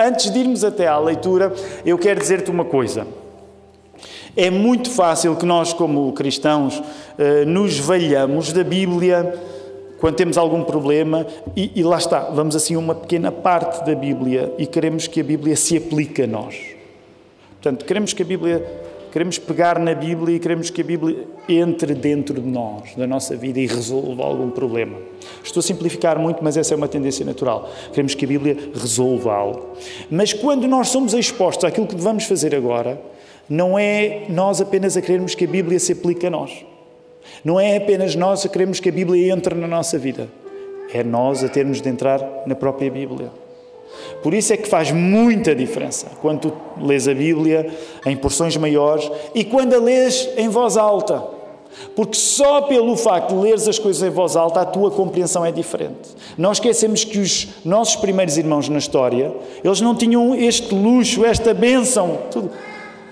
antes de irmos até à leitura, eu quero dizer-te uma coisa. É muito fácil que nós, como cristãos, eh, nos valhamos da Bíblia quando temos algum problema e, e lá está, vamos assim uma pequena parte da Bíblia e queremos que a Bíblia se aplique a nós. Portanto, queremos que a Bíblia Queremos pegar na Bíblia e queremos que a Bíblia entre dentro de nós, da nossa vida e resolva algum problema. Estou a simplificar muito, mas essa é uma tendência natural. Queremos que a Bíblia resolva algo. Mas quando nós somos expostos àquilo que vamos fazer agora, não é nós apenas a querermos que a Bíblia se aplique a nós. Não é apenas nós a queremos que a Bíblia entre na nossa vida. É nós a termos de entrar na própria Bíblia. Por isso é que faz muita diferença quando tu lês a Bíblia em porções maiores e quando a lês em voz alta. Porque só pelo facto de leres as coisas em voz alta a tua compreensão é diferente. Não esquecemos que os nossos primeiros irmãos na história, eles não tinham este luxo, esta bênção. Tudo.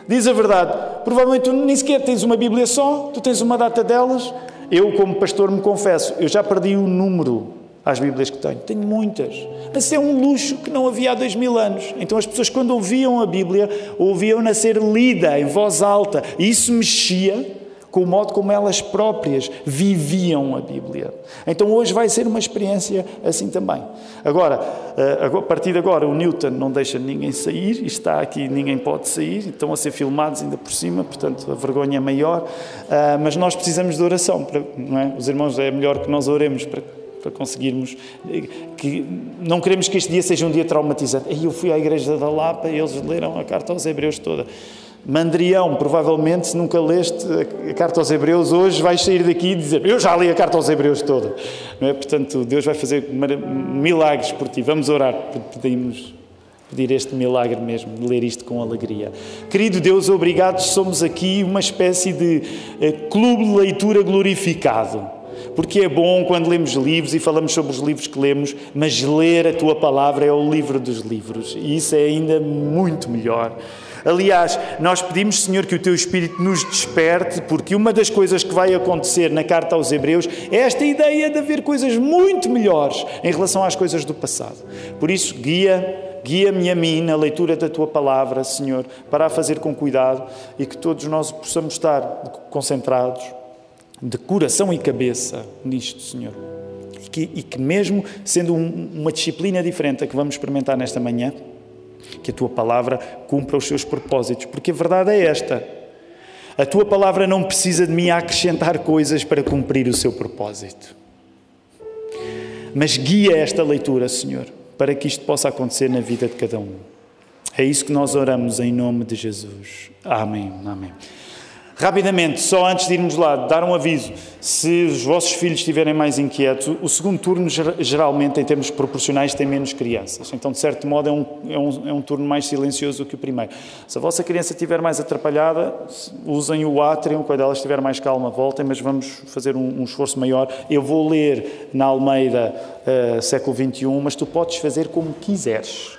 Diz a verdade. Provavelmente tu nem sequer tens uma Bíblia só, tu tens uma data delas. Eu, como pastor, me confesso, eu já perdi o número às Bíblias que tenho. Tenho muitas. Mas é um luxo que não havia há dois mil anos. Então as pessoas, quando ouviam a Bíblia, ouviam-na ser lida em voz alta. E isso mexia com o modo como elas próprias viviam a Bíblia. Então hoje vai ser uma experiência assim também. Agora, eh, a partir de agora, o Newton não deixa ninguém sair, está aqui, ninguém pode sair, estão a ser filmados ainda por cima, portanto a vergonha é maior, ah, mas nós precisamos de oração, não é? Os irmãos é melhor que nós oremos para para conseguirmos. Que não queremos que este dia seja um dia traumatizante. E eu fui à igreja da Lapa e eles leram a carta aos Hebreus toda. Mandrião, provavelmente, se nunca leste a carta aos Hebreus, hoje vais sair daqui e dizer: Eu já li a carta aos Hebreus toda. Não é? Portanto, Deus vai fazer milagres por ti. Vamos orar, pedimos pedir este milagre mesmo, de ler isto com alegria. Querido Deus, obrigado, somos aqui uma espécie de eh, clube de leitura glorificado porque é bom quando lemos livros e falamos sobre os livros que lemos, mas ler a tua palavra é o livro dos livros e isso é ainda muito melhor. Aliás, nós pedimos, Senhor, que o Teu Espírito nos desperte, porque uma das coisas que vai acontecer na carta aos Hebreus é esta ideia de haver coisas muito melhores em relação às coisas do passado. Por isso, guia, guia-me a mim na leitura da Tua palavra, Senhor, para a fazer com cuidado e que todos nós possamos estar concentrados de coração e cabeça nisto, Senhor. E que, e que mesmo sendo um, uma disciplina diferente a que vamos experimentar nesta manhã, que a tua palavra cumpra os seus propósitos, porque a verdade é esta. A tua palavra não precisa de mim acrescentar coisas para cumprir o seu propósito. Mas guia esta leitura, Senhor, para que isto possa acontecer na vida de cada um. É isso que nós oramos em nome de Jesus. Amém. Amém. Rapidamente, só antes de irmos lá, dar um aviso. Se os vossos filhos estiverem mais inquietos, o segundo turno, geralmente, em termos proporcionais, tem menos crianças. Então, de certo modo, é um, é um, é um turno mais silencioso do que o primeiro. Se a vossa criança estiver mais atrapalhada, usem o átrio, quando ela estiver mais calma, voltem, mas vamos fazer um, um esforço maior. Eu vou ler na Almeida, uh, século XXI, mas tu podes fazer como quiseres.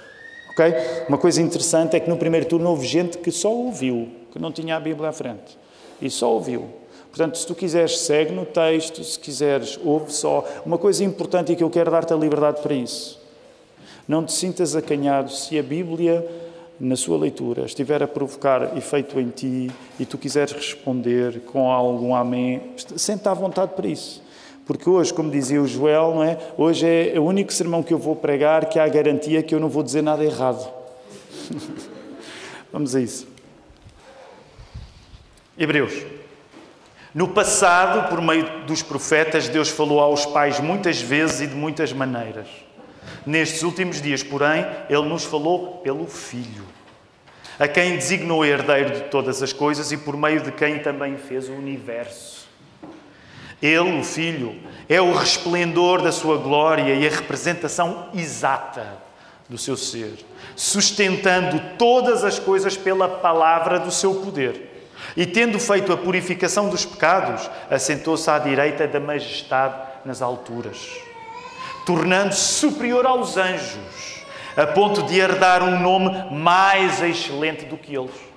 Okay? Uma coisa interessante é que no primeiro turno houve gente que só ouviu, que não tinha a Bíblia à frente e só ouviu. Portanto, se tu quiseres, segue no texto, se quiseres, ouve só. Uma coisa importante e que eu quero dar-te a liberdade para isso. Não te sintas acanhado se a Bíblia, na sua leitura, estiver a provocar efeito em ti e tu quiseres responder com algum amém, sente à vontade para isso. Porque hoje, como dizia o Joel, não é? hoje é o único sermão que eu vou pregar que há a garantia que eu não vou dizer nada errado. Vamos a isso. Hebreus. No passado, por meio dos profetas, Deus falou aos pais muitas vezes e de muitas maneiras. Nestes últimos dias, porém, Ele nos falou pelo Filho, a quem designou herdeiro de todas as coisas e por meio de quem também fez o universo. Ele, o Filho, é o resplendor da sua glória e a representação exata do seu ser, sustentando todas as coisas pela palavra do seu poder. E tendo feito a purificação dos pecados, assentou-se à direita da majestade nas alturas, tornando-se superior aos anjos, a ponto de herdar um nome mais excelente do que eles.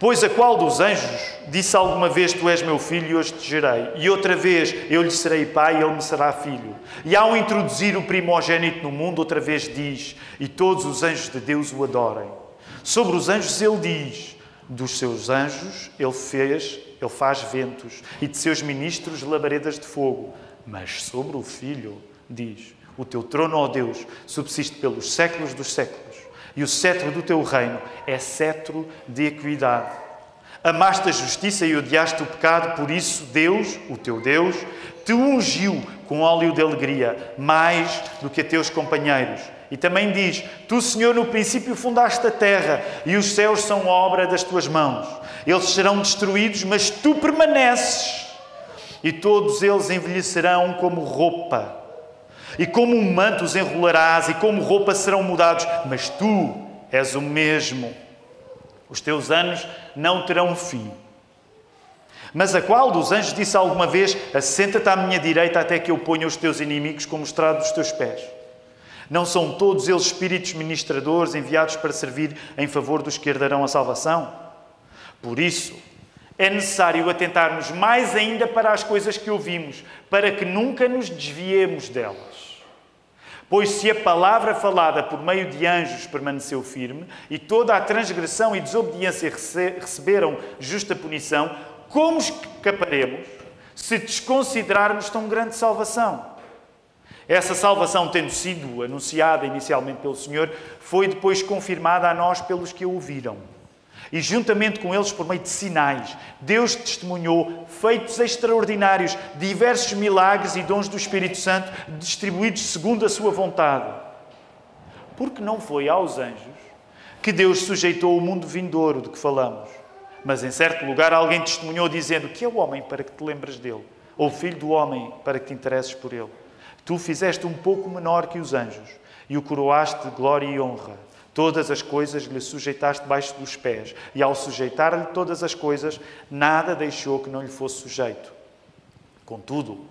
Pois a qual dos anjos disse alguma vez: Tu és meu filho e hoje te gerei? E outra vez: Eu lhe serei pai e ele me será filho. E ao introduzir o primogênito no mundo, outra vez diz: E todos os anjos de Deus o adorem. Sobre os anjos ele diz: Dos seus anjos ele fez, ele faz ventos, e de seus ministros labaredas de fogo. Mas sobre o filho diz: O teu trono, ó Deus, subsiste pelos séculos dos séculos e o cetro do teu reino é cetro de equidade. Amaste a justiça e odiaste o pecado, por isso Deus, o teu Deus, te ungiu com óleo de alegria, mais do que a teus companheiros. E também diz: Tu, Senhor, no princípio fundaste a terra e os céus são obra das tuas mãos. Eles serão destruídos, mas tu permaneces. E todos eles envelhecerão como roupa e como um manto os enrolarás, e como roupa serão mudados, mas tu és o mesmo. Os teus anos não terão fim. Mas a qual dos anjos disse alguma vez: Assenta-te à minha direita até que eu ponha os teus inimigos como estrado dos teus pés? Não são todos eles espíritos ministradores enviados para servir em favor dos que herdarão a salvação? Por isso, é necessário atentarmos mais ainda para as coisas que ouvimos, para que nunca nos desviemos delas. Pois se a palavra falada por meio de anjos permaneceu firme e toda a transgressão e desobediência receberam justa punição, como escaparemos se desconsiderarmos tão grande salvação? Essa salvação, tendo sido anunciada inicialmente pelo Senhor, foi depois confirmada a nós pelos que a ouviram. E juntamente com eles, por meio de sinais, Deus testemunhou feitos extraordinários, diversos milagres e dons do Espírito Santo distribuídos segundo a sua vontade. Porque não foi aos anjos que Deus sujeitou o mundo vindouro de que falamos. Mas em certo lugar alguém testemunhou dizendo: Que é o homem para que te lembres dele? Ou o filho do homem para que te interesses por ele? Tu fizeste um pouco menor que os anjos e o coroaste de glória e honra. Todas as coisas lhe sujeitaste debaixo dos pés, e ao sujeitar-lhe todas as coisas, nada deixou que não lhe fosse sujeito. Contudo,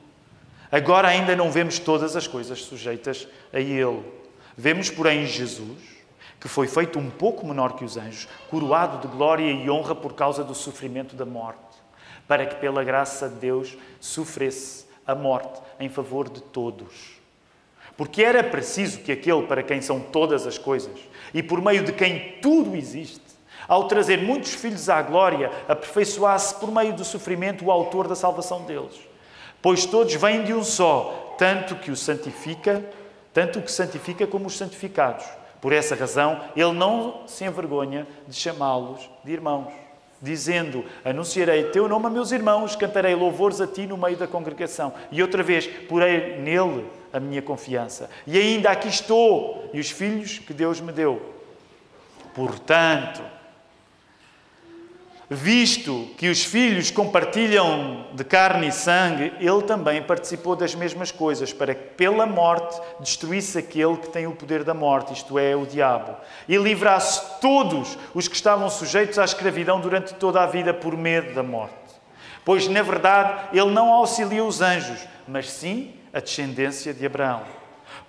agora ainda não vemos todas as coisas sujeitas a ele. Vemos, porém, Jesus, que foi feito um pouco menor que os anjos, coroado de glória e honra por causa do sofrimento da morte, para que, pela graça de Deus, sofresse a morte em favor de todos. Porque era preciso que aquele para quem são todas as coisas e por meio de quem tudo existe, ao trazer muitos filhos à glória, aperfeiçoasse por meio do sofrimento o autor da salvação deles. Pois todos vêm de um só, tanto que o santifica, tanto o que santifica como os santificados. Por essa razão, ele não se envergonha de chamá-los de irmãos, dizendo: Anunciarei teu nome a meus irmãos, cantarei louvores a ti no meio da congregação. E outra vez, porei nele a minha confiança. E ainda aqui estou, e os filhos que Deus me deu. Portanto, visto que os filhos compartilham de carne e sangue, ele também participou das mesmas coisas, para que pela morte destruísse aquele que tem o poder da morte, isto é, o diabo, e livrasse todos os que estavam sujeitos à escravidão durante toda a vida por medo da morte. Pois, na verdade, ele não auxilia os anjos, mas sim a descendência de Abraão.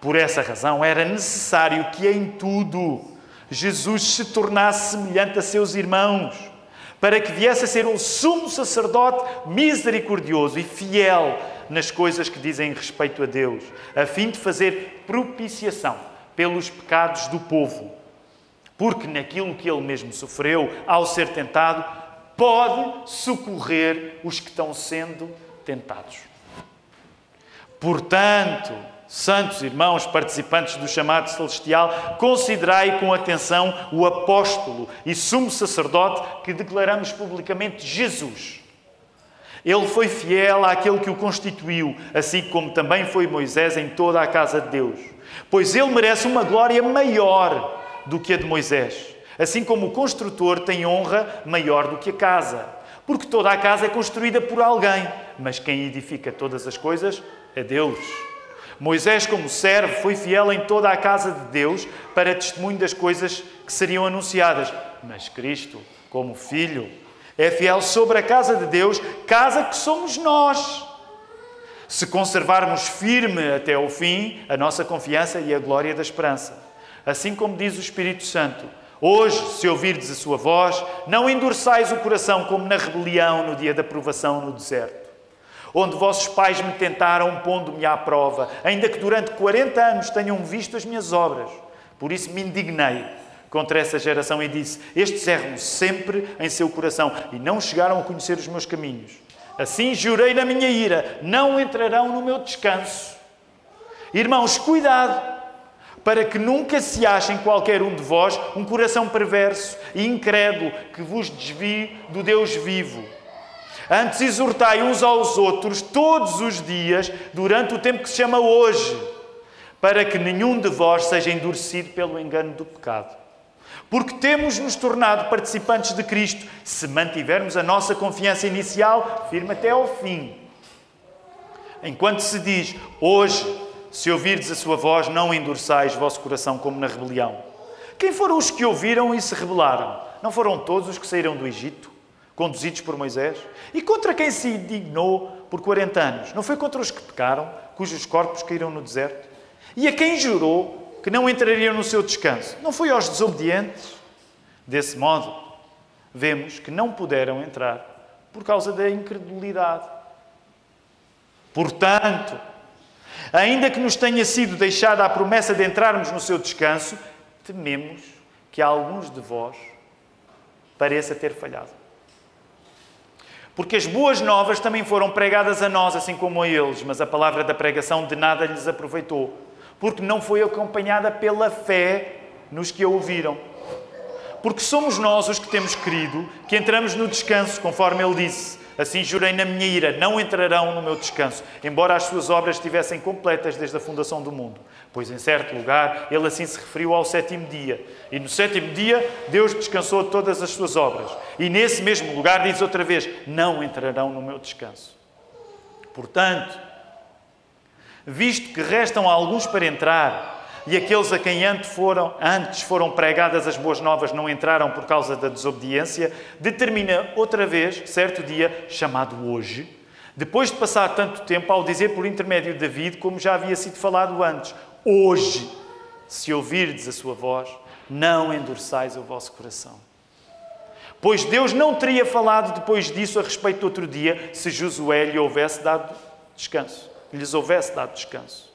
Por essa razão, era necessário que em tudo Jesus se tornasse semelhante a seus irmãos, para que viesse a ser um sumo sacerdote misericordioso e fiel nas coisas que dizem respeito a Deus, a fim de fazer propiciação pelos pecados do povo. Porque naquilo que ele mesmo sofreu ao ser tentado, pode socorrer os que estão sendo tentados. Portanto, santos irmãos participantes do chamado celestial, considerai com atenção o apóstolo e sumo sacerdote que declaramos publicamente Jesus. Ele foi fiel àquele que o constituiu, assim como também foi Moisés em toda a casa de Deus. Pois ele merece uma glória maior do que a de Moisés, assim como o construtor tem honra maior do que a casa. Porque toda a casa é construída por alguém, mas quem edifica todas as coisas é Deus. Moisés, como servo, foi fiel em toda a casa de Deus para testemunho das coisas que seriam anunciadas. Mas Cristo, como filho, é fiel sobre a casa de Deus, casa que somos nós. Se conservarmos firme até o fim a nossa confiança e a glória da esperança. Assim como diz o Espírito Santo: Hoje, se ouvirdes a sua voz, não endurçais o coração como na rebelião no dia da provação no deserto, onde vossos pais me tentaram pondo-me à prova, ainda que durante 40 anos tenham visto as minhas obras. Por isso me indignei contra essa geração e disse: Estes erram sempre em seu coração e não chegaram a conhecer os meus caminhos. Assim jurei na minha ira: não entrarão no meu descanso. Irmãos, cuidado! para que nunca se ache em qualquer um de vós um coração perverso e incrédulo que vos desvie do Deus vivo. Antes exortai uns aos outros todos os dias, durante o tempo que se chama hoje, para que nenhum de vós seja endurecido pelo engano do pecado. Porque temos nos tornado participantes de Cristo se mantivermos a nossa confiança inicial firme até ao fim. Enquanto se diz hoje, se ouvirdes a sua voz, não endurçais vosso coração como na rebelião. Quem foram os que ouviram e se rebelaram? Não foram todos os que saíram do Egito, conduzidos por Moisés? E contra quem se indignou por 40 anos? Não foi contra os que pecaram, cujos corpos caíram no deserto? E a quem jurou que não entrariam no seu descanso? Não foi aos desobedientes? Desse modo, vemos que não puderam entrar por causa da incredulidade. Portanto, Ainda que nos tenha sido deixada a promessa de entrarmos no seu descanso, tememos que alguns de vós pareça ter falhado. Porque as boas novas também foram pregadas a nós, assim como a eles, mas a palavra da pregação de nada lhes aproveitou, porque não foi acompanhada pela fé nos que a ouviram. Porque somos nós os que temos querido, que entramos no descanso, conforme ele disse. Assim jurei na minha ira, não entrarão no meu descanso, embora as suas obras estivessem completas desde a fundação do mundo. Pois em certo lugar ele assim se referiu ao sétimo dia. E no sétimo dia Deus descansou de todas as suas obras. E nesse mesmo lugar diz outra vez: Não entrarão no meu descanso. Portanto, visto que restam alguns para entrar, e aqueles a quem antes foram, antes foram pregadas as boas novas não entraram por causa da desobediência, determina outra vez, certo dia, chamado hoje, depois de passar tanto tempo, ao dizer por intermédio de David, como já havia sido falado antes, hoje, se ouvirdes a sua voz, não endurçais o vosso coração. Pois Deus não teria falado depois disso a respeito do outro dia, se Josué lhe houvesse dado descanso, lhes houvesse dado descanso.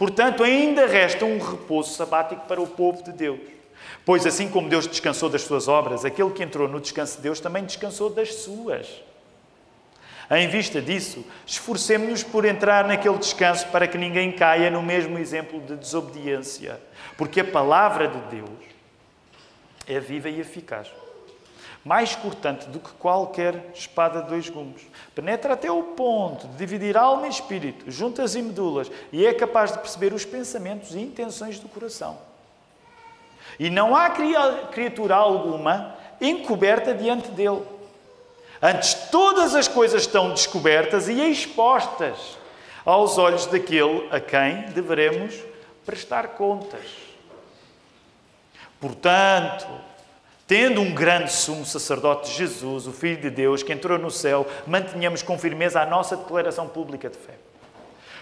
Portanto, ainda resta um repouso sabático para o povo de Deus. Pois assim como Deus descansou das suas obras, aquele que entrou no descanso de Deus também descansou das suas. Em vista disso, esforcemos-nos por entrar naquele descanso para que ninguém caia no mesmo exemplo de desobediência, porque a palavra de Deus é viva e eficaz mais cortante do que qualquer espada de dois gumes. Penetra até o ponto de dividir alma e espírito, juntas e medulas, e é capaz de perceber os pensamentos e intenções do coração. E não há criatura alguma encoberta diante dele. Antes, todas as coisas estão descobertas e expostas aos olhos daquele a quem deveremos prestar contas. Portanto, Tendo um grande sumo sacerdote, Jesus, o Filho de Deus, que entrou no céu, mantenhamos com firmeza a nossa declaração pública de fé.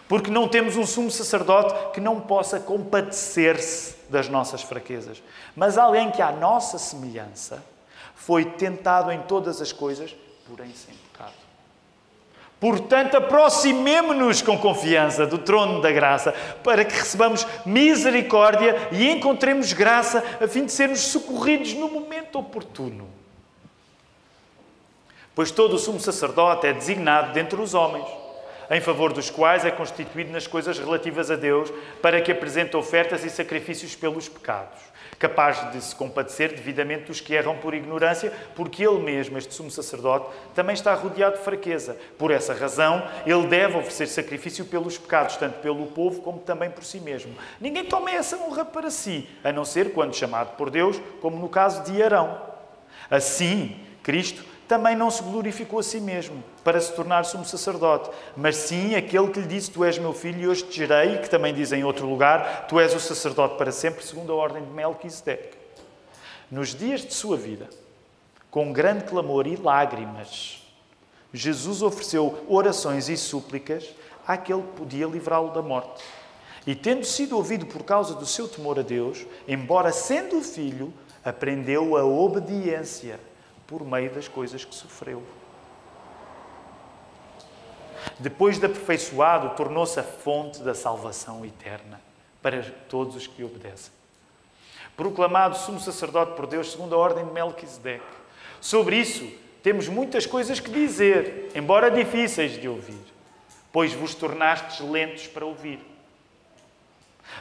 Porque não temos um sumo sacerdote que não possa compadecer-se das nossas fraquezas, mas alguém que, à nossa semelhança, foi tentado em todas as coisas, porém sem pecado. Portanto, aproximemo-nos com confiança do trono da graça, para que recebamos misericórdia e encontremos graça, a fim de sermos socorridos no momento oportuno. Pois todo o sumo sacerdote é designado dentre os homens, em favor dos quais é constituído nas coisas relativas a Deus, para que apresente ofertas e sacrifícios pelos pecados capaz de se compadecer devidamente dos que erram por ignorância, porque ele mesmo, este sumo sacerdote, também está rodeado de fraqueza. Por essa razão, ele deve oferecer sacrifício pelos pecados, tanto pelo povo como também por si mesmo. Ninguém toma essa honra para si, a não ser quando chamado por Deus, como no caso de Arão. Assim, Cristo também não se glorificou a si mesmo para se tornar sumo sacerdote, mas sim aquele que lhe disse: Tu és meu filho e hoje te gerei, que também diz em outro lugar: Tu és o sacerdote para sempre, segundo a ordem de Melquisedeque. Nos dias de sua vida, com grande clamor e lágrimas, Jesus ofereceu orações e súplicas àquele que podia livrá-lo da morte. E tendo sido ouvido por causa do seu temor a Deus, embora sendo filho, aprendeu a obediência por meio das coisas que sofreu. Depois de aperfeiçoado, tornou-se a fonte da salvação eterna para todos os que obedecem. Proclamado sumo sacerdote por Deus segundo a ordem de Melquisedeque. Sobre isso, temos muitas coisas que dizer, embora difíceis de ouvir, pois vos tornastes lentos para ouvir.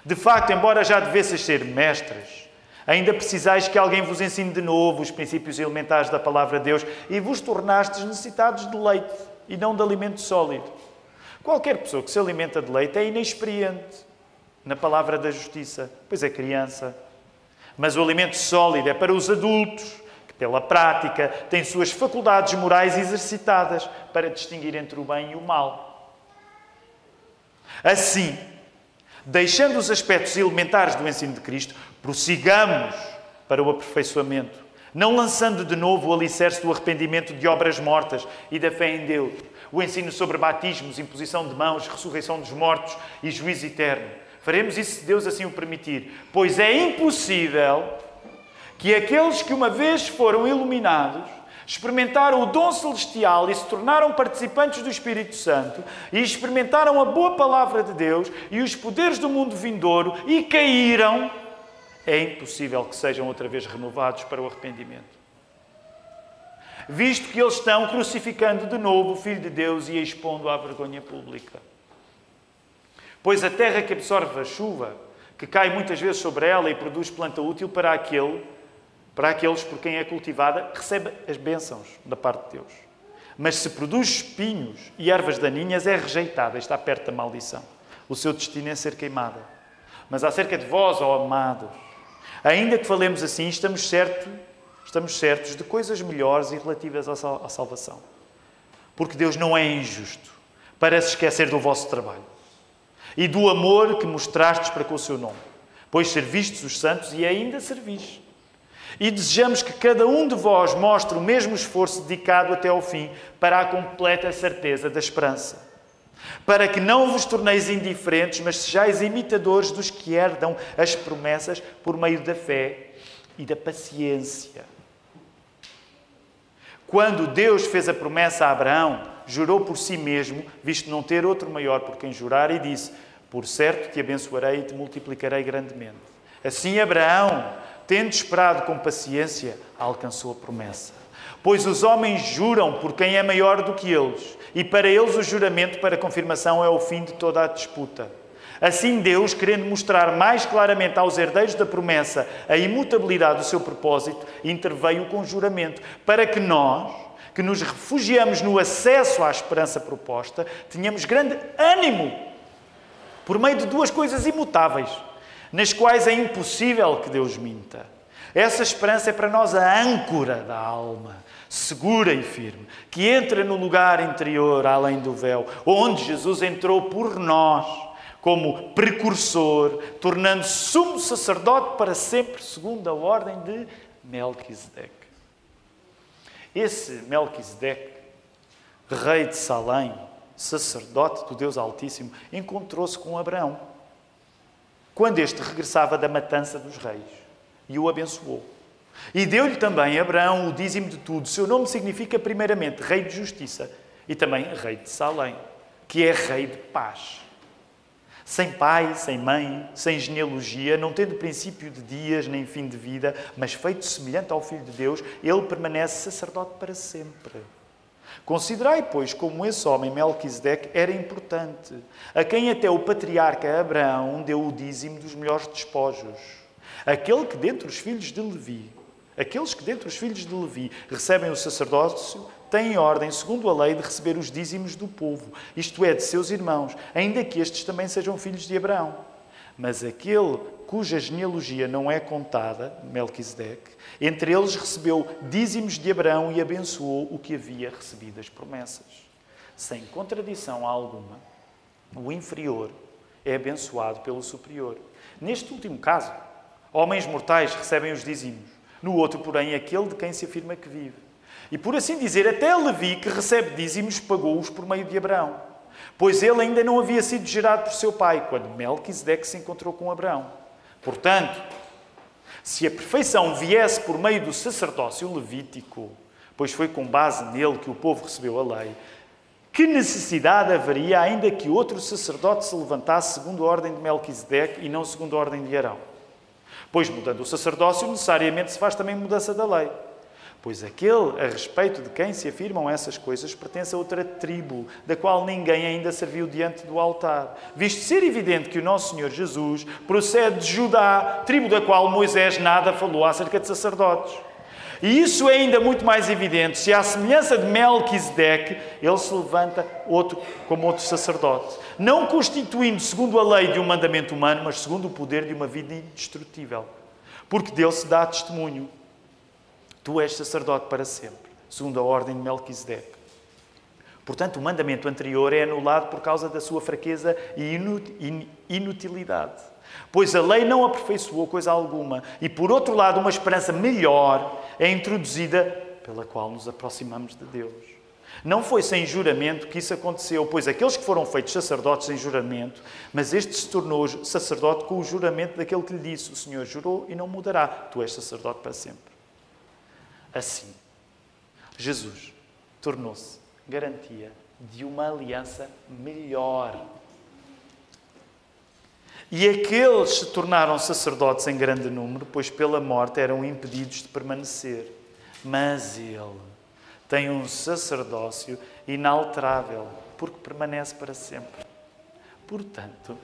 De facto, embora já devesseis ser mestres, ainda precisais que alguém vos ensine de novo os princípios elementares da palavra de Deus e vos tornastes necessitados de leite e não de alimento sólido. Qualquer pessoa que se alimenta de leite é inexperiente na palavra da justiça, pois é criança. Mas o alimento sólido é para os adultos, que pela prática têm suas faculdades morais exercitadas para distinguir entre o bem e o mal. Assim, deixando os aspectos elementares do ensino de Cristo, prossigamos para o aperfeiçoamento, não lançando de novo o alicerce do arrependimento de obras mortas e da fé em Deus, o ensino sobre batismos, imposição de mãos, ressurreição dos mortos e juízo eterno. Faremos isso se Deus assim o permitir, pois é impossível que aqueles que uma vez foram iluminados experimentaram o dom celestial e se tornaram participantes do Espírito Santo e experimentaram a boa palavra de Deus e os poderes do mundo vindouro e caíram, é impossível que sejam outra vez renovados para o arrependimento. Visto que eles estão crucificando de novo o Filho de Deus e expondo à vergonha pública. Pois a terra que absorve a chuva, que cai muitas vezes sobre ela e produz planta útil para aquele para aqueles por quem é cultivada, recebe as bênçãos da parte de Deus. Mas se produz espinhos e ervas daninhas, é rejeitada, está perto da maldição. O seu destino é ser queimada. Mas acerca de vós, ó amados, ainda que falemos assim, estamos, certo, estamos certos de coisas melhores e relativas à salvação. Porque Deus não é injusto para se esquecer do vosso trabalho e do amor que mostrastes para com o seu nome, pois servistes os santos e ainda servis. E desejamos que cada um de vós mostre o mesmo esforço dedicado até ao fim para a completa certeza da esperança. Para que não vos torneis indiferentes, mas sejais imitadores dos que herdam as promessas por meio da fé e da paciência. Quando Deus fez a promessa a Abraão, jurou por si mesmo, visto não ter outro maior por quem jurar, e disse: Por certo te abençoarei e te multiplicarei grandemente. Assim, Abraão tendo esperado com paciência, alcançou a promessa. Pois os homens juram por quem é maior do que eles, e para eles o juramento para confirmação é o fim de toda a disputa. Assim, Deus, querendo mostrar mais claramente aos herdeiros da promessa a imutabilidade do seu propósito, interveio com juramento, para que nós, que nos refugiamos no acesso à esperança proposta, tenhamos grande ânimo por meio de duas coisas imutáveis nas quais é impossível que Deus minta. Essa esperança é para nós a âncora da alma, segura e firme, que entra no lugar interior, além do véu, onde Jesus entrou por nós, como precursor, tornando-se sumo sacerdote para sempre, segundo a ordem de Melquisedeque. Esse Melquisedeque, rei de Salém, sacerdote do Deus Altíssimo, encontrou-se com Abraão quando este regressava da matança dos reis e o abençoou. E deu-lhe também Abraão o dízimo de tudo. Seu nome significa, primeiramente, Rei de Justiça e também Rei de Salém, que é Rei de Paz. Sem pai, sem mãe, sem genealogia, não tendo princípio de dias nem fim de vida, mas feito semelhante ao Filho de Deus, ele permanece sacerdote para sempre. Considerai, pois, como esse homem, Melquisedeque, era importante, a quem até o patriarca Abraão deu o dízimo dos melhores despojos. Aquele que dentre os filhos de Levi, aqueles que dentre os filhos de Levi recebem o sacerdócio, têm ordem, segundo a lei, de receber os dízimos do povo, isto é, de seus irmãos, ainda que estes também sejam filhos de Abraão. Mas aquele cuja genealogia não é contada, Melquisedeque, entre eles recebeu dízimos de Abraão e abençoou o que havia recebido as promessas. Sem contradição alguma, o inferior é abençoado pelo superior. Neste último caso, homens mortais recebem os dízimos. No outro, porém, aquele de quem se afirma que vive. E por assim dizer, até Levi, que recebe dízimos, pagou-os por meio de Abraão pois ele ainda não havia sido gerado por seu pai, quando Melquisedeque se encontrou com Abraão. Portanto, Se a perfeição viesse por meio do sacerdócio levítico, pois foi com base nele que o povo recebeu a lei, que necessidade haveria ainda que outro sacerdote se levantasse segundo a ordem de Melquisedeque e não segundo a ordem de Arão? Pois mudando o sacerdócio, necessariamente se faz também mudança da lei. Pois aquele a respeito de quem se afirmam essas coisas pertence a outra tribo, da qual ninguém ainda serviu diante do altar. Visto ser evidente que o nosso Senhor Jesus procede de Judá, tribo da qual Moisés nada falou acerca de sacerdotes. E isso é ainda muito mais evidente se, à semelhança de Melquisedeque, ele se levanta outro, como outro sacerdote, não constituindo segundo a lei de um mandamento humano, mas segundo o poder de uma vida indestrutível. Porque Deus se dá testemunho. Tu és sacerdote para sempre, segundo a ordem de Melquisedeque. Portanto, o mandamento anterior é anulado por causa da sua fraqueza e inutilidade. Pois a lei não aperfeiçoou coisa alguma. E, por outro lado, uma esperança melhor é introduzida pela qual nos aproximamos de Deus. Não foi sem juramento que isso aconteceu, pois aqueles que foram feitos sacerdotes sem juramento, mas este se tornou sacerdote com o juramento daquele que lhe disse: O Senhor jurou e não mudará, tu és sacerdote para sempre. Assim, Jesus tornou-se garantia de uma aliança melhor. E aqueles se tornaram sacerdotes em grande número, pois pela morte eram impedidos de permanecer. Mas ele tem um sacerdócio inalterável, porque permanece para sempre. Portanto,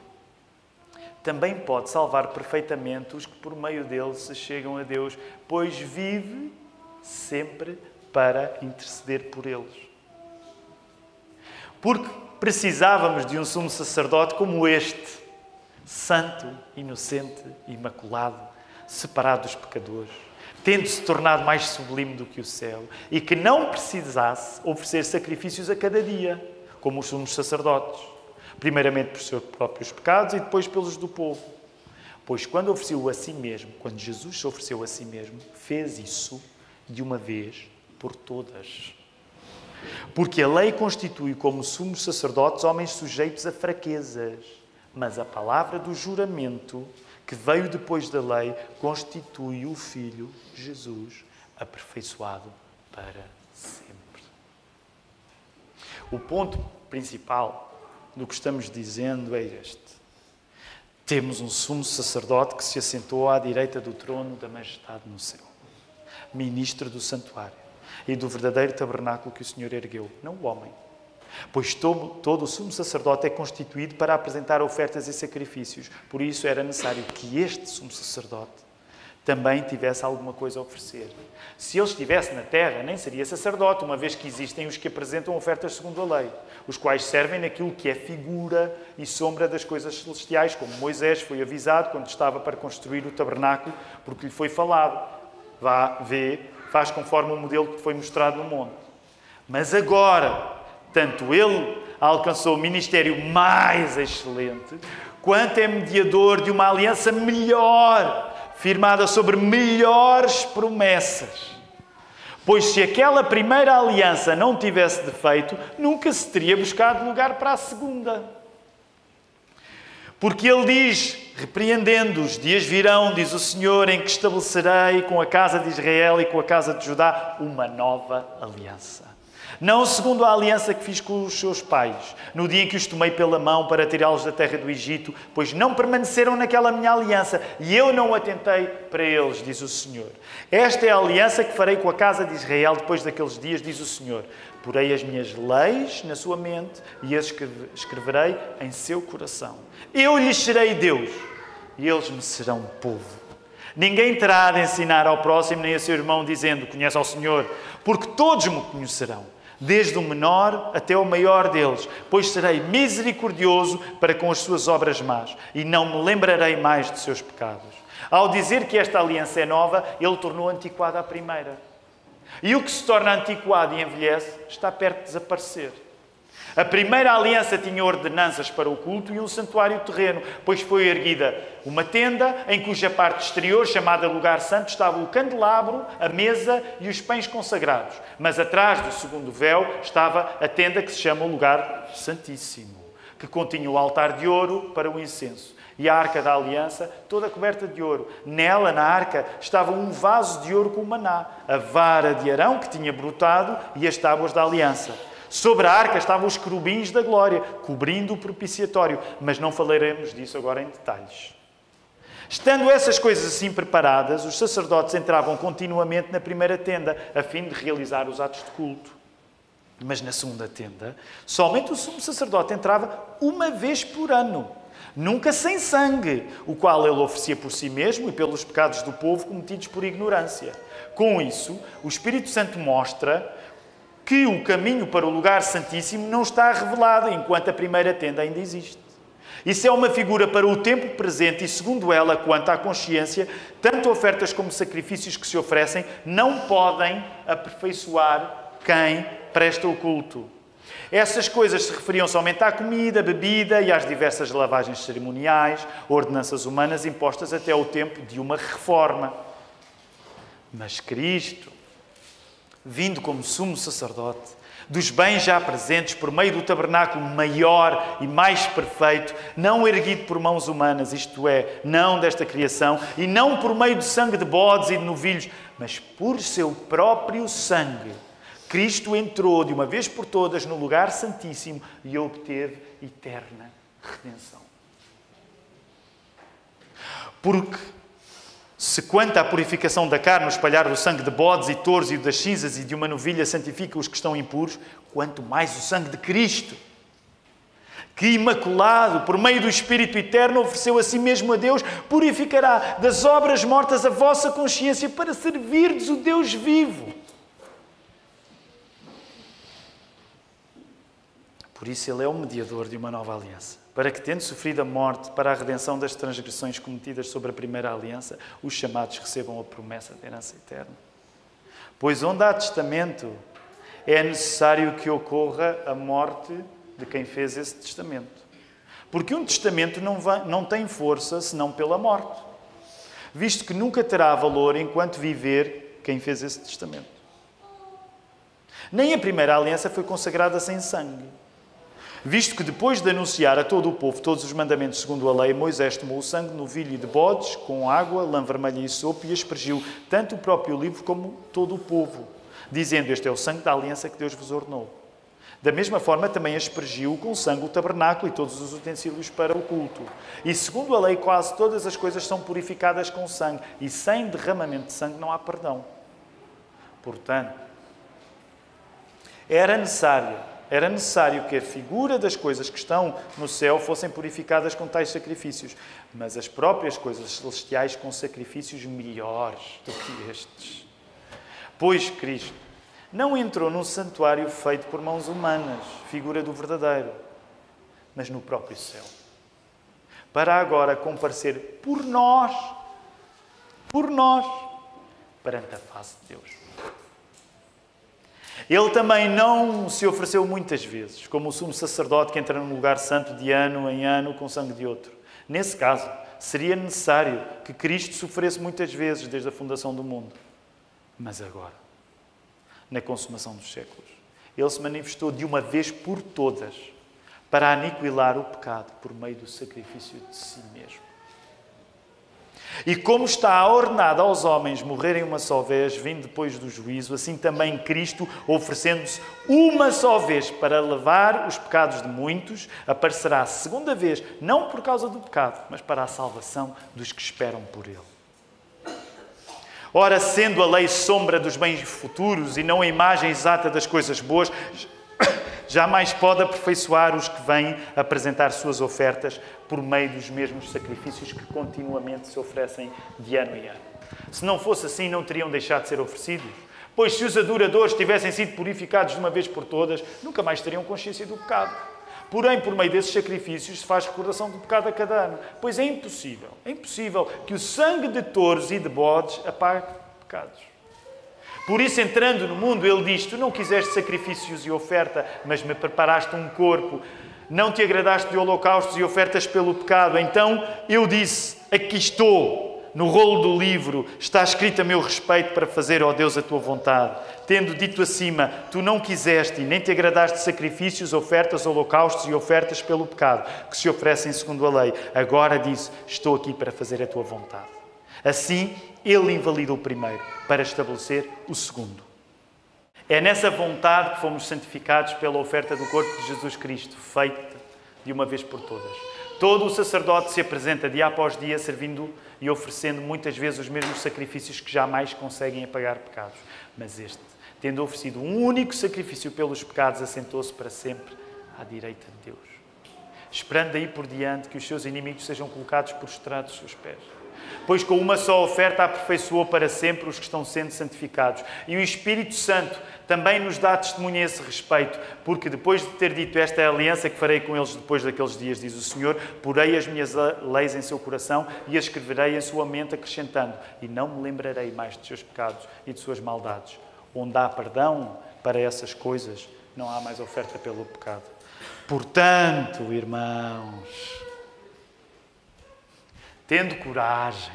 também pode salvar perfeitamente os que por meio dele se chegam a Deus, pois vive sempre para interceder por eles. Porque precisávamos de um sumo sacerdote como este, santo, inocente, imaculado, separado dos pecadores, tendo-se tornado mais sublime do que o céu e que não precisasse oferecer sacrifícios a cada dia, como os sumos sacerdotes, primeiramente por seus próprios pecados e depois pelos do povo. Pois quando ofereceu a si mesmo, quando Jesus se ofereceu a si mesmo, fez isso de uma vez por todas. Porque a lei constitui como sumos sacerdotes homens sujeitos a fraquezas, mas a palavra do juramento, que veio depois da lei, constitui o Filho, Jesus, aperfeiçoado para sempre. O ponto principal do que estamos dizendo é este. Temos um sumo sacerdote que se assentou à direita do trono da majestade no céu ministro do santuário e do verdadeiro tabernáculo que o Senhor ergueu, não o homem. Pois todo, todo o sumo sacerdote é constituído para apresentar ofertas e sacrifícios. Por isso era necessário que este sumo sacerdote também tivesse alguma coisa a oferecer. Se ele estivesse na terra, nem seria sacerdote, uma vez que existem os que apresentam ofertas segundo a lei, os quais servem naquilo que é figura e sombra das coisas celestiais, como Moisés foi avisado quando estava para construir o tabernáculo, porque lhe foi falado vá, vê, faz conforme o modelo que foi mostrado no monte. Mas agora, tanto ele alcançou o ministério mais excelente, quanto é mediador de uma aliança melhor, firmada sobre melhores promessas. Pois se aquela primeira aliança não tivesse defeito, nunca se teria buscado lugar para a segunda. Porque ele diz, repreendendo-os, dias virão, diz o Senhor, em que estabelecerei com a casa de Israel e com a casa de Judá uma nova aliança. Não segundo a aliança que fiz com os seus pais, no dia em que os tomei pela mão para tirá-los da terra do Egito, pois não permaneceram naquela minha aliança e eu não atentei para eles, diz o Senhor. Esta é a aliança que farei com a casa de Israel depois daqueles dias, diz o Senhor. Porei as minhas leis na sua mente e as escreverei em seu coração. Eu lhes serei Deus e eles me serão povo. Ninguém terá de ensinar ao próximo nem a seu irmão, dizendo: Conhece ao Senhor, porque todos me conhecerão, desde o menor até o maior deles, pois serei misericordioso para com as suas obras más e não me lembrarei mais de seus pecados. Ao dizer que esta aliança é nova, ele tornou antiquada a primeira. E o que se torna antiquado e envelhece está perto de desaparecer. A primeira aliança tinha ordenanças para o culto e um santuário terreno, pois foi erguida uma tenda em cuja parte exterior, chamada Lugar Santo, estava o candelabro, a mesa e os pães consagrados. Mas atrás do segundo véu estava a tenda que se chama o Lugar Santíssimo, que continha o altar de ouro para o incenso e a arca da aliança, toda coberta de ouro. Nela, na arca, estava um vaso de ouro com maná, a vara de Arão que tinha brotado e as tábuas da aliança. Sobre a arca estavam os querubins da glória, cobrindo o propiciatório, mas não falaremos disso agora em detalhes. Estando essas coisas assim preparadas, os sacerdotes entravam continuamente na primeira tenda, a fim de realizar os atos de culto. Mas na segunda tenda, somente o sumo sacerdote entrava uma vez por ano nunca sem sangue, o qual ele oferecia por si mesmo e pelos pecados do povo cometidos por ignorância. Com isso, o Espírito Santo mostra que o caminho para o lugar santíssimo não está revelado enquanto a primeira tenda ainda existe. Isso é uma figura para o tempo presente e, segundo ela, quanto à consciência, tanto ofertas como sacrifícios que se oferecem não podem aperfeiçoar quem presta o culto. Essas coisas se referiam somente à comida, bebida e às diversas lavagens cerimoniais, ordenanças humanas impostas até o tempo de uma reforma. Mas Cristo, vindo como sumo sacerdote, dos bens já presentes por meio do tabernáculo maior e mais perfeito, não erguido por mãos humanas, isto é, não desta criação, e não por meio de sangue de bodes e de novilhos, mas por seu próprio sangue Cristo entrou de uma vez por todas no lugar santíssimo e obteve eterna redenção. Porque se quanto à purificação da carne, o espalhar do sangue de bodes e touros e das cinzas e de uma novilha santifica os que estão impuros, quanto mais o sangue de Cristo, que imaculado por meio do Espírito Eterno ofereceu a si mesmo a Deus, purificará das obras mortas a vossa consciência para servirdes o Deus vivo. Por isso, ele é o mediador de uma nova aliança. Para que, tendo sofrido a morte para a redenção das transgressões cometidas sobre a primeira aliança, os chamados recebam a promessa de herança eterna. Pois onde há testamento, é necessário que ocorra a morte de quem fez esse testamento. Porque um testamento não, vai, não tem força senão pela morte, visto que nunca terá valor enquanto viver quem fez esse testamento. Nem a primeira aliança foi consagrada sem sangue visto que depois de anunciar a todo o povo todos os mandamentos segundo a lei, Moisés tomou o sangue no vilho de bodes, com água, lã vermelha e sopa, e aspergiu tanto o próprio livro como todo o povo, dizendo: Este é o sangue da aliança que Deus vos ordenou. Da mesma forma, também aspergiu com sangue o tabernáculo e todos os utensílios para o culto. E segundo a lei, quase todas as coisas são purificadas com sangue, e sem derramamento de sangue não há perdão. Portanto, era necessário era necessário que a figura das coisas que estão no céu fossem purificadas com tais sacrifícios, mas as próprias coisas celestiais com sacrifícios melhores do que estes. Pois Cristo não entrou num santuário feito por mãos humanas, figura do verdadeiro, mas no próprio céu, para agora comparecer por nós, por nós, perante a face de Deus. Ele também não se ofereceu muitas vezes, como o sumo sacerdote que entra num lugar santo de ano em ano com sangue de outro. Nesse caso, seria necessário que Cristo sofresse muitas vezes desde a fundação do mundo. Mas agora, na consumação dos séculos, ele se manifestou de uma vez por todas para aniquilar o pecado por meio do sacrifício de si mesmo. E como está ordenado aos homens morrerem uma só vez, vindo depois do juízo, assim também Cristo, oferecendo-se uma só vez para levar os pecados de muitos, aparecerá segunda vez, não por causa do pecado, mas para a salvação dos que esperam por Ele. Ora, sendo a lei sombra dos bens futuros e não a imagem exata das coisas boas, jamais pode aperfeiçoar os que vêm apresentar suas ofertas por meio dos mesmos sacrifícios que continuamente se oferecem de ano em ano. Se não fosse assim, não teriam deixado de ser oferecidos. Pois se os adoradores tivessem sido purificados de uma vez por todas, nunca mais teriam consciência do pecado. Porém, por meio desses sacrifícios se faz recordação do pecado a cada ano. Pois é impossível, é impossível que o sangue de touros e de bodes apague pecados. Por isso, entrando no mundo, ele diz: Tu não quiseste sacrifícios e oferta, mas me preparaste um corpo. Não te agradaste de holocaustos e ofertas pelo pecado. Então eu disse: Aqui estou. no rolo do livro está escrito a meu respeito para fazer, ó Deus, a tua vontade. Tendo dito acima, tu não quiseste e nem te agradaste de sacrifícios, ofertas, holocaustos e ofertas pelo pecado, que se oferecem segundo a lei. Agora disse, estou aqui para fazer a tua vontade. Assim, ele invalida o primeiro, para estabelecer o segundo. É nessa vontade que fomos santificados pela oferta do corpo de Jesus Cristo, feita de uma vez por todas. Todo o sacerdote se apresenta dia após dia servindo e oferecendo muitas vezes os mesmos sacrifícios que jamais conseguem apagar pecados. Mas este, tendo oferecido um único sacrifício pelos pecados, assentou-se para sempre à direita de Deus, esperando daí por diante que os seus inimigos sejam colocados prostrados aos seus pés pois com uma só oferta aperfeiçoou para sempre os que estão sendo santificados. E o Espírito Santo também nos dá testemunho a esse respeito, porque depois de ter dito esta é a aliança que farei com eles depois daqueles dias, diz o Senhor, porei as minhas leis em seu coração e as escreverei em sua mente, acrescentando: E não me lembrarei mais de seus pecados e de suas maldades. Onde há perdão para essas coisas, não há mais oferta pelo pecado. Portanto, irmãos, tendo coragem,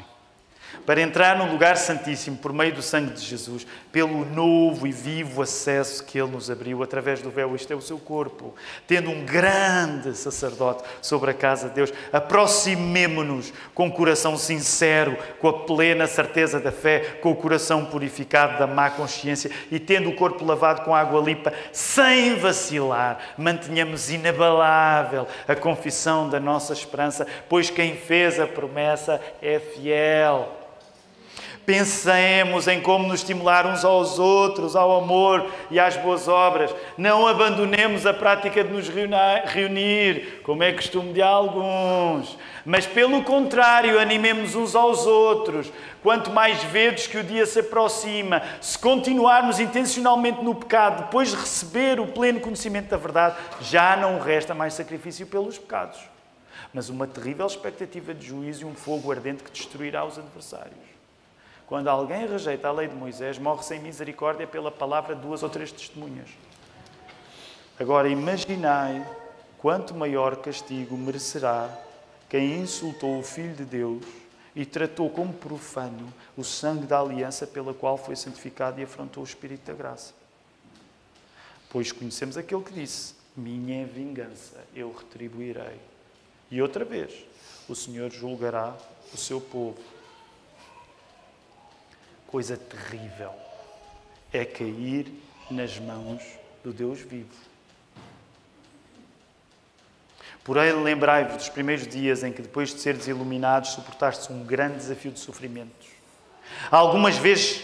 para entrar no lugar santíssimo por meio do sangue de Jesus, pelo novo e vivo acesso que ele nos abriu através do véu, isto é o seu corpo, tendo um grande sacerdote sobre a casa de Deus, aproximemo-nos com o coração sincero, com a plena certeza da fé, com o coração purificado da má consciência e tendo o corpo lavado com água limpa, sem vacilar, mantenhamos inabalável a confissão da nossa esperança, pois quem fez a promessa é fiel. Pensemos em como nos estimular uns aos outros, ao amor e às boas obras. Não abandonemos a prática de nos reunir, como é costume de alguns. Mas, pelo contrário, animemos uns aos outros. Quanto mais vezes que o dia se aproxima, se continuarmos intencionalmente no pecado, depois de receber o pleno conhecimento da verdade, já não resta mais sacrifício pelos pecados, mas uma terrível expectativa de juízo e um fogo ardente que destruirá os adversários. Quando alguém rejeita a lei de Moisés, morre sem misericórdia pela palavra de duas ou três testemunhas. Agora imaginai quanto maior castigo merecerá quem insultou o Filho de Deus e tratou como profano o sangue da aliança pela qual foi santificado e afrontou o Espírito da graça. Pois conhecemos aquele que disse: Minha vingança, eu retribuirei. E outra vez, o Senhor julgará o seu povo coisa terrível é cair nas mãos do Deus vivo. Porém, lembrai-vos dos primeiros dias em que, depois de seres iluminados, suportastes um grande desafio de sofrimentos. Algumas vezes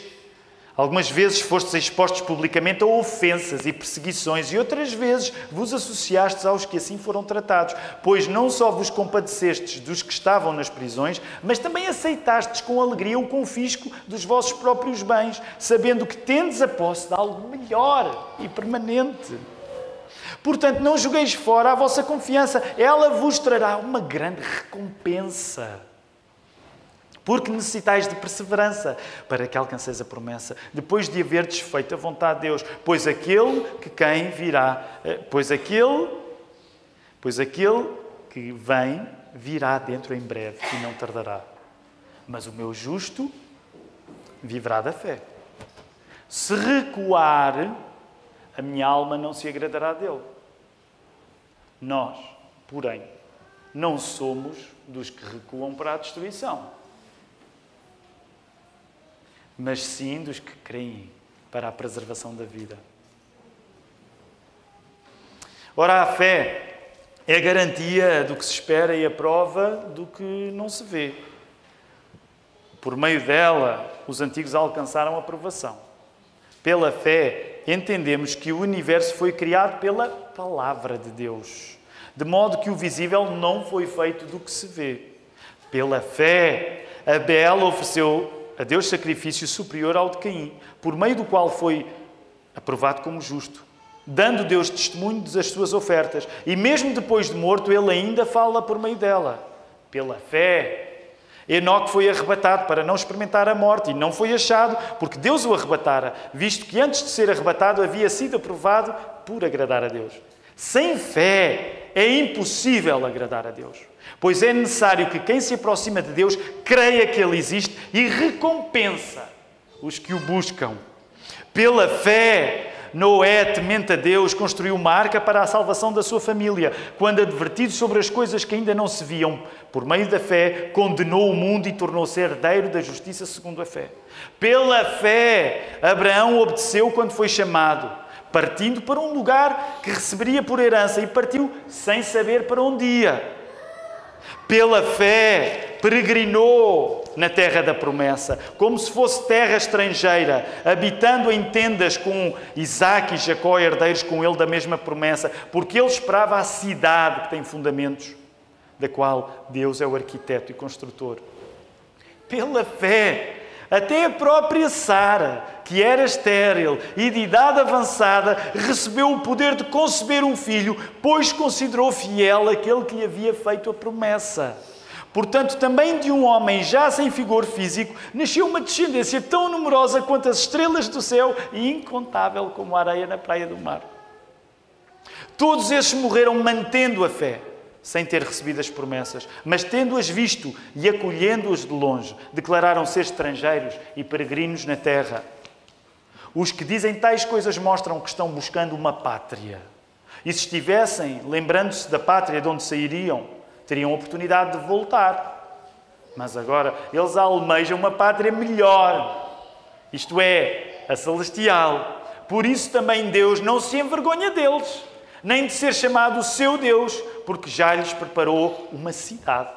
Algumas vezes fostes expostos publicamente a ofensas e perseguições, e outras vezes vos associastes aos que assim foram tratados, pois não só vos compadecestes dos que estavam nas prisões, mas também aceitastes com alegria o confisco dos vossos próprios bens, sabendo que tendes a posse de algo melhor e permanente. Portanto, não jogueis fora a vossa confiança, ela vos trará uma grande recompensa porque necessitais de perseverança para que alcanceis a promessa, depois de haver desfeito a vontade de Deus, pois aquele que quem virá, eh, pois aquele, pois aquele que vem virá dentro em breve e não tardará. Mas o meu justo viverá da fé. Se recuar, a minha alma não se agradará dele. Nós, porém, não somos dos que recuam para a destruição mas sim dos que creem para a preservação da vida. Ora, a fé é a garantia do que se espera e a prova do que não se vê. Por meio dela, os antigos alcançaram a aprovação. Pela fé, entendemos que o universo foi criado pela palavra de Deus, de modo que o visível não foi feito do que se vê. Pela fé, Abel ofereceu a Deus sacrifício superior ao de Caim, por meio do qual foi aprovado como justo, dando Deus testemunho das suas ofertas. E mesmo depois de morto, ele ainda fala por meio dela, pela fé. Enoque foi arrebatado para não experimentar a morte e não foi achado, porque Deus o arrebatara, visto que antes de ser arrebatado havia sido aprovado por agradar a Deus. Sem fé é impossível agradar a Deus. Pois é necessário que quem se aproxima de Deus creia que Ele existe e recompensa os que o buscam. Pela fé, Noé, temente a Deus, construiu uma arca para a salvação da sua família. Quando advertido sobre as coisas que ainda não se viam, por meio da fé, condenou o mundo e tornou-se herdeiro da justiça segundo a fé. Pela fé, Abraão obedeceu quando foi chamado, partindo para um lugar que receberia por herança e partiu sem saber para onde ia. Pela fé, peregrinou na terra da promessa, como se fosse terra estrangeira, habitando em tendas com Isaac e Jacó, herdeiros com ele da mesma promessa, porque ele esperava a cidade que tem fundamentos, da qual Deus é o arquiteto e construtor. Pela fé, até a própria Sara, que era estéril e de idade avançada, recebeu o poder de conceber um filho, pois considerou fiel aquele que lhe havia feito a promessa. Portanto, também de um homem já sem vigor físico, nasceu uma descendência tão numerosa quanto as estrelas do céu e incontável como a areia na praia do mar. Todos estes morreram mantendo a fé sem ter recebido as promessas, mas tendo-as visto e acolhendo-as de longe, declararam ser estrangeiros e peregrinos na terra. Os que dizem tais coisas mostram que estão buscando uma pátria. E se estivessem lembrando-se da pátria de onde sairiam, teriam oportunidade de voltar. Mas agora eles almejam uma pátria melhor, isto é, a celestial. Por isso também Deus não se envergonha deles nem de ser chamado seu Deus, porque já lhes preparou uma cidade.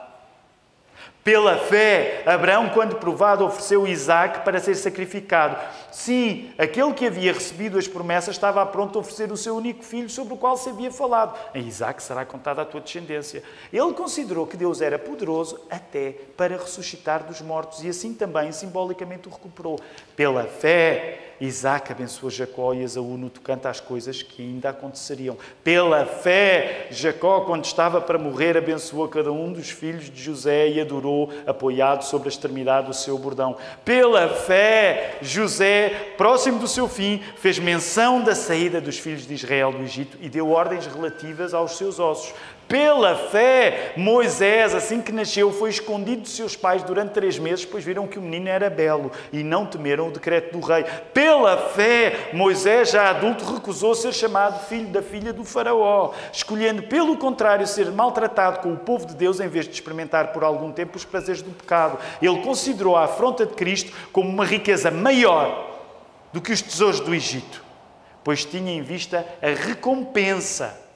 Pela fé, Abraão, quando provado, ofereceu Isaac para ser sacrificado. Sim, aquele que havia recebido as promessas estava pronto a oferecer o seu único filho sobre o qual se havia falado. Em Isaac será contada a tua descendência. Ele considerou que Deus era poderoso até para ressuscitar dos mortos e assim também simbolicamente o recuperou. Pela fé, Isaac abençoou Jacó e Esaú no tocante às coisas que ainda aconteceriam. Pela fé, Jacó, quando estava para morrer, abençoou cada um dos filhos de José e adorou, apoiado sobre a extremidade do seu bordão. Pela fé, José, próximo do seu fim, fez menção da saída dos filhos de Israel do Egito e deu ordens relativas aos seus ossos. Pela fé, Moisés, assim que nasceu, foi escondido de seus pais durante três meses, pois viram que o menino era belo e não temeram o decreto do rei. Pela fé, Moisés, já adulto, recusou ser chamado filho da filha do Faraó, escolhendo, pelo contrário, ser maltratado com o povo de Deus em vez de experimentar por algum tempo os prazeres do pecado. Ele considerou a afronta de Cristo como uma riqueza maior do que os tesouros do Egito, pois tinha em vista a recompensa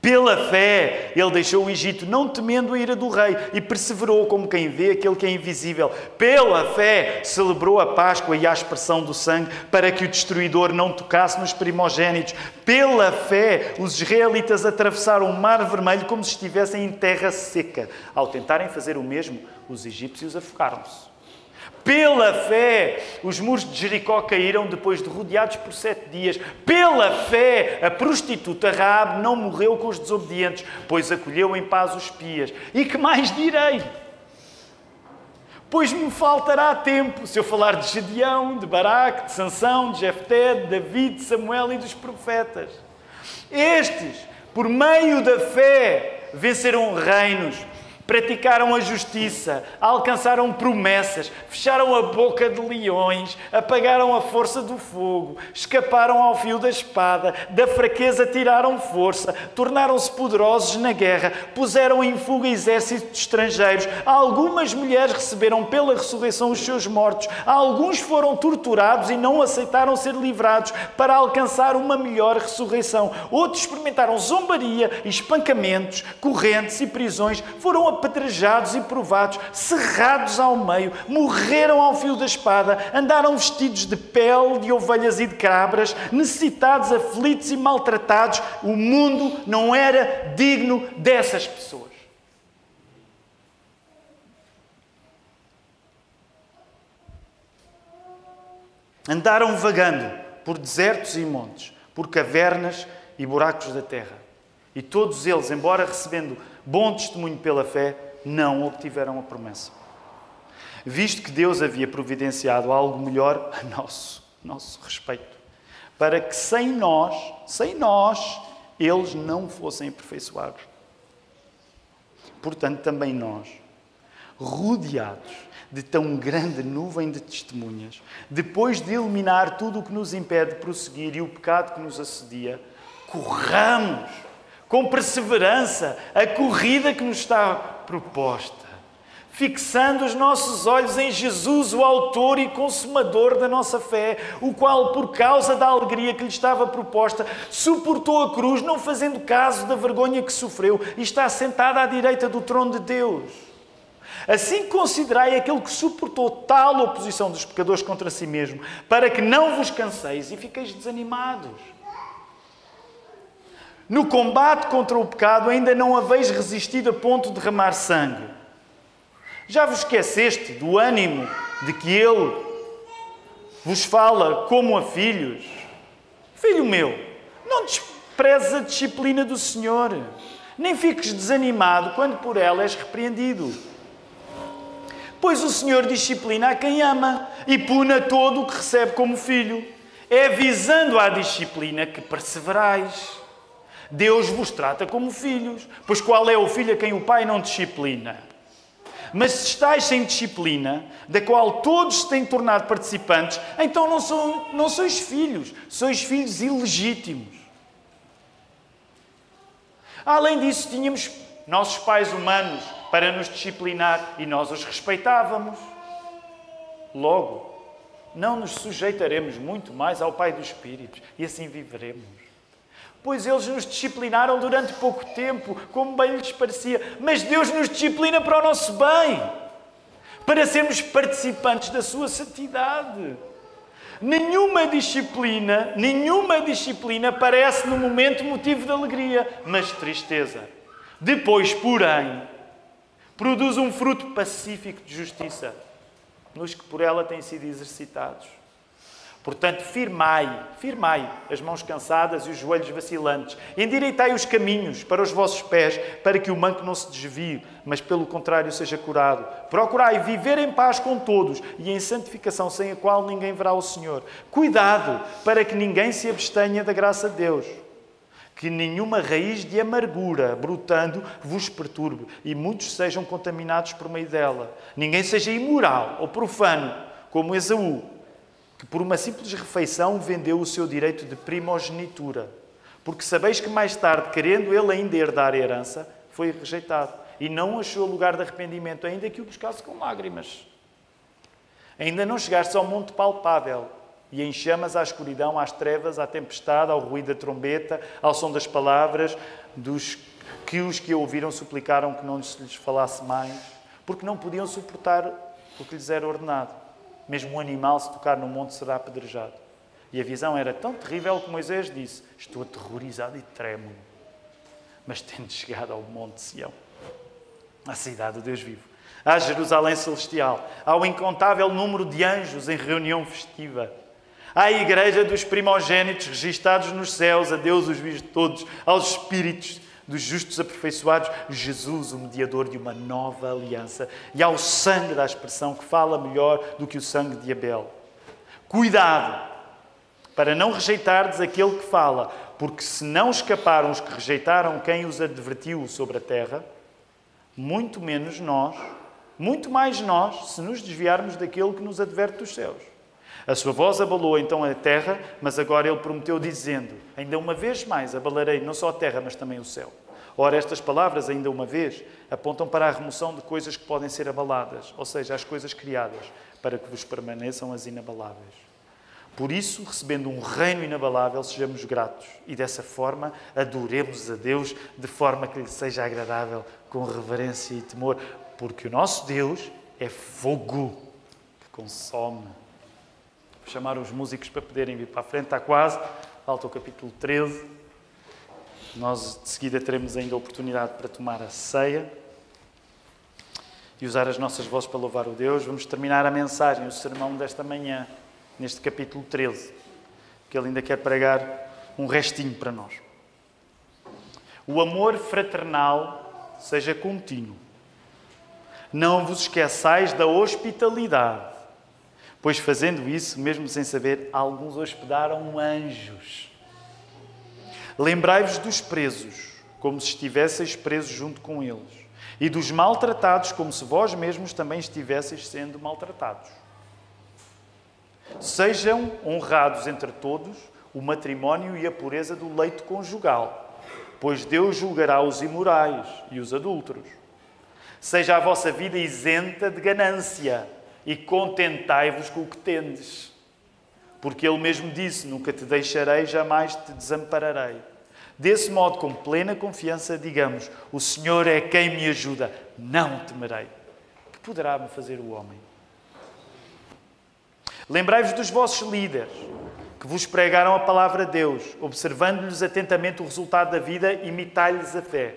pela fé, ele deixou o Egito, não temendo a ira do rei, e perseverou como quem vê aquele que é invisível. Pela fé, celebrou a Páscoa e a aspersão do sangue, para que o destruidor não tocasse nos primogênitos. Pela fé, os israelitas atravessaram o Mar Vermelho como se estivessem em terra seca. Ao tentarem fazer o mesmo, os egípcios afogaram-se. Pela fé, os muros de Jericó caíram depois de rodeados por sete dias. Pela fé, a prostituta Raab não morreu com os desobedientes, pois acolheu em paz os espias. E que mais direi? Pois me faltará tempo se eu falar de Gedeão, de Baraque, de Sansão, de Jefté, de David, de Samuel e dos profetas. Estes, por meio da fé, venceram reinos praticaram a justiça, alcançaram promessas, fecharam a boca de leões, apagaram a força do fogo, escaparam ao fio da espada, da fraqueza tiraram força, tornaram-se poderosos na guerra, puseram em fuga exércitos estrangeiros. Algumas mulheres receberam pela ressurreição os seus mortos, alguns foram torturados e não aceitaram ser livrados para alcançar uma melhor ressurreição. Outros experimentaram zombaria, espancamentos, correntes e prisões, foram apedrejados e provados, cerrados ao meio, morreram ao fio da espada, andaram vestidos de pele de ovelhas e de cabras, necessitados, aflitos e maltratados. O mundo não era digno dessas pessoas. Andaram vagando por desertos e montes, por cavernas e buracos da terra. E todos eles, embora recebendo bom testemunho pela fé, não obtiveram a promessa. Visto que Deus havia providenciado algo melhor a nosso, nosso respeito, para que sem nós, sem nós, eles não fossem aperfeiçoados. Portanto, também nós, rodeados de tão grande nuvem de testemunhas, depois de eliminar tudo o que nos impede de prosseguir e o pecado que nos assedia, corramos com perseverança a corrida que nos está proposta fixando os nossos olhos em Jesus, o Autor e Consumador da nossa fé, o qual, por causa da alegria que lhe estava proposta, suportou a cruz, não fazendo caso da vergonha que sofreu, e está sentado à direita do trono de Deus. Assim considerai aquele que suportou tal oposição dos pecadores contra si mesmo, para que não vos canseis e fiqueis desanimados. No combate contra o pecado ainda não haveis resistido a ponto de derramar sangue. Já vos esqueceste do ânimo de que Ele vos fala como a filhos? Filho meu, não desprezes a disciplina do Senhor, nem fiques desanimado quando por ela és repreendido. Pois o Senhor disciplina a quem ama e pune a todo o que recebe como filho. É visando à disciplina que perseverais. Deus vos trata como filhos, pois qual é o filho a quem o pai não disciplina? Mas se estáis sem disciplina, da qual todos se têm tornado participantes, então não, sou, não sois filhos, sois filhos ilegítimos. Além disso, tínhamos nossos pais humanos para nos disciplinar e nós os respeitávamos. Logo, não nos sujeitaremos muito mais ao Pai dos Espíritos e assim viveremos pois eles nos disciplinaram durante pouco tempo, como bem lhes parecia. Mas Deus nos disciplina para o nosso bem, para sermos participantes da sua santidade. Nenhuma disciplina, nenhuma disciplina parece no momento motivo de alegria, mas tristeza. Depois, porém, produz um fruto pacífico de justiça nos que por ela têm sido exercitados. Portanto, firmai, firmai as mãos cansadas e os joelhos vacilantes. Endireitai os caminhos para os vossos pés, para que o manco não se desvie, mas pelo contrário seja curado. Procurai viver em paz com todos e em santificação, sem a qual ninguém verá o Senhor. Cuidado para que ninguém se abstenha da graça de Deus. Que nenhuma raiz de amargura, brotando, vos perturbe e muitos sejam contaminados por meio dela. Ninguém seja imoral ou profano, como Esaú que por uma simples refeição vendeu o seu direito de primogenitura. Porque sabeis que mais tarde, querendo ele ainda herdar a herança, foi rejeitado e não achou lugar de arrependimento, ainda que o buscasse com lágrimas. Ainda não chegaste ao monte palpável e em chamas à escuridão, às trevas, à tempestade, ao ruído da trombeta, ao som das palavras, dos que os que ouviram suplicaram que não lhes falasse mais, porque não podiam suportar o que lhes era ordenado. Mesmo um animal, se tocar no monte, será apedrejado. E a visão era tão terrível que Moisés disse: Estou aterrorizado e tremo. Mas tendo chegado ao monte Sião, à cidade do Deus vivo, à Jerusalém celestial, ao incontável número de anjos em reunião festiva, à igreja dos primogênitos registados nos céus, a Deus os vive todos, aos espíritos dos justos aperfeiçoados, Jesus, o mediador de uma nova aliança, e ao sangue da expressão que fala melhor do que o sangue de Abel. Cuidado para não rejeitardes aquele que fala, porque se não escaparam os que rejeitaram quem os advertiu sobre a terra, muito menos nós, muito mais nós, se nos desviarmos daquele que nos adverte dos céus. A sua voz abalou então a terra, mas agora ele prometeu, dizendo: Ainda uma vez mais abalarei não só a terra, mas também o céu. Ora, estas palavras, ainda uma vez, apontam para a remoção de coisas que podem ser abaladas, ou seja, as coisas criadas, para que vos permaneçam as inabaláveis. Por isso, recebendo um reino inabalável, sejamos gratos e dessa forma adoremos a Deus de forma que lhe seja agradável, com reverência e temor, porque o nosso Deus é fogo que consome chamar os músicos para poderem vir para a frente. Está quase, falta o capítulo 13. Nós de seguida teremos ainda a oportunidade para tomar a ceia e usar as nossas vozes para louvar o Deus. Vamos terminar a mensagem, o sermão desta manhã, neste capítulo 13, que ele ainda quer pregar um restinho para nós. O amor fraternal seja contínuo. Não vos esqueçais da hospitalidade Pois fazendo isso, mesmo sem saber, alguns hospedaram anjos. Lembrai-vos dos presos, como se estivesseis presos junto com eles, e dos maltratados, como se vós mesmos também estivesseis sendo maltratados. Sejam honrados entre todos o matrimónio e a pureza do leito conjugal, pois Deus julgará os imorais e os adúlteros. Seja a vossa vida isenta de ganância e contentai-vos com o que tendes. Porque Ele mesmo disse: Nunca te deixarei, jamais te desampararei. Desse modo, com plena confiança, digamos: O Senhor é quem me ajuda, não temerei. Que poderá me fazer o homem? Lembrai-vos dos vossos líderes, que vos pregaram a palavra de Deus, observando-lhes atentamente o resultado da vida, imitai-lhes a fé.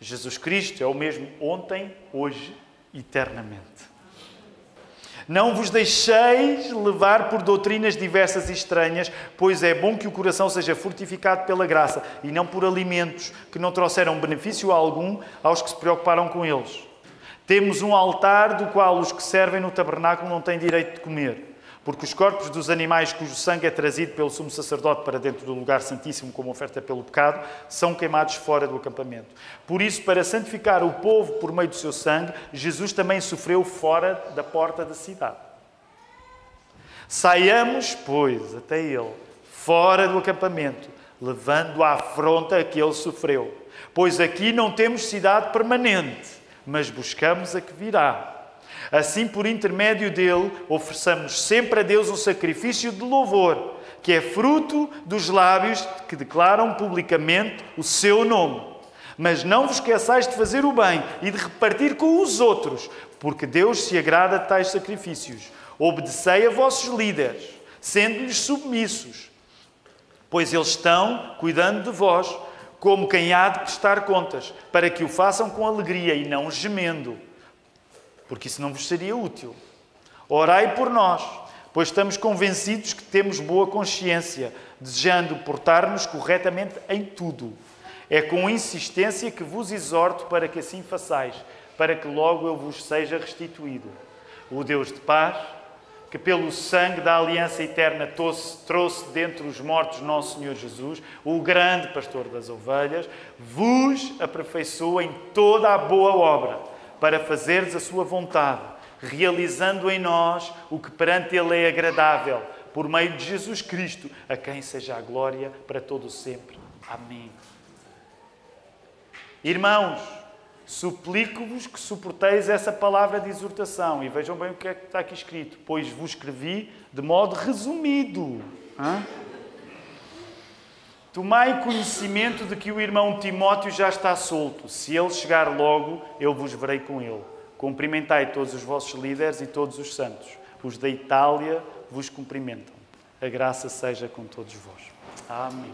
Jesus Cristo é o mesmo ontem, hoje, eternamente. Não vos deixeis levar por doutrinas diversas e estranhas, pois é bom que o coração seja fortificado pela graça e não por alimentos que não trouxeram benefício algum aos que se preocuparam com eles. Temos um altar do qual os que servem no tabernáculo não têm direito de comer. Porque os corpos dos animais cujo sangue é trazido pelo sumo sacerdote para dentro do lugar santíssimo como oferta pelo pecado, são queimados fora do acampamento. Por isso, para santificar o povo por meio do seu sangue, Jesus também sofreu fora da porta da cidade. Saiamos, pois, até ele, fora do acampamento, levando à afronta a que ele sofreu. Pois aqui não temos cidade permanente, mas buscamos a que virá. Assim, por intermédio dele, ofereçamos sempre a Deus um sacrifício de louvor, que é fruto dos lábios que declaram publicamente o seu nome. Mas não vos esqueçais de fazer o bem e de repartir com os outros, porque Deus se agrada de tais sacrifícios. Obedecei a vossos líderes, sendo-lhes submissos, pois eles estão cuidando de vós, como quem há de prestar contas, para que o façam com alegria e não gemendo porque isso não vos seria útil. Orai por nós, pois estamos convencidos que temos boa consciência, desejando portar-nos corretamente em tudo. É com insistência que vos exorto para que assim façais, para que logo eu vos seja restituído. O Deus de paz, que pelo sangue da aliança eterna trouxe dentre os mortos nosso Senhor Jesus, o grande pastor das ovelhas, vos aperfeiçoa em toda a boa obra para fazeres a sua vontade, realizando em nós o que perante Ele é agradável, por meio de Jesus Cristo, a quem seja a glória para todo sempre. Amém. Irmãos, suplico-vos que suporteis essa palavra de exortação. E vejam bem o que é que está aqui escrito. Pois vos escrevi de modo resumido. Hã? Tomai conhecimento de que o irmão Timóteo já está solto. Se ele chegar logo, eu vos verei com ele. Cumprimentai todos os vossos líderes e todos os santos. Os da Itália vos cumprimentam. A graça seja com todos vós. Amém.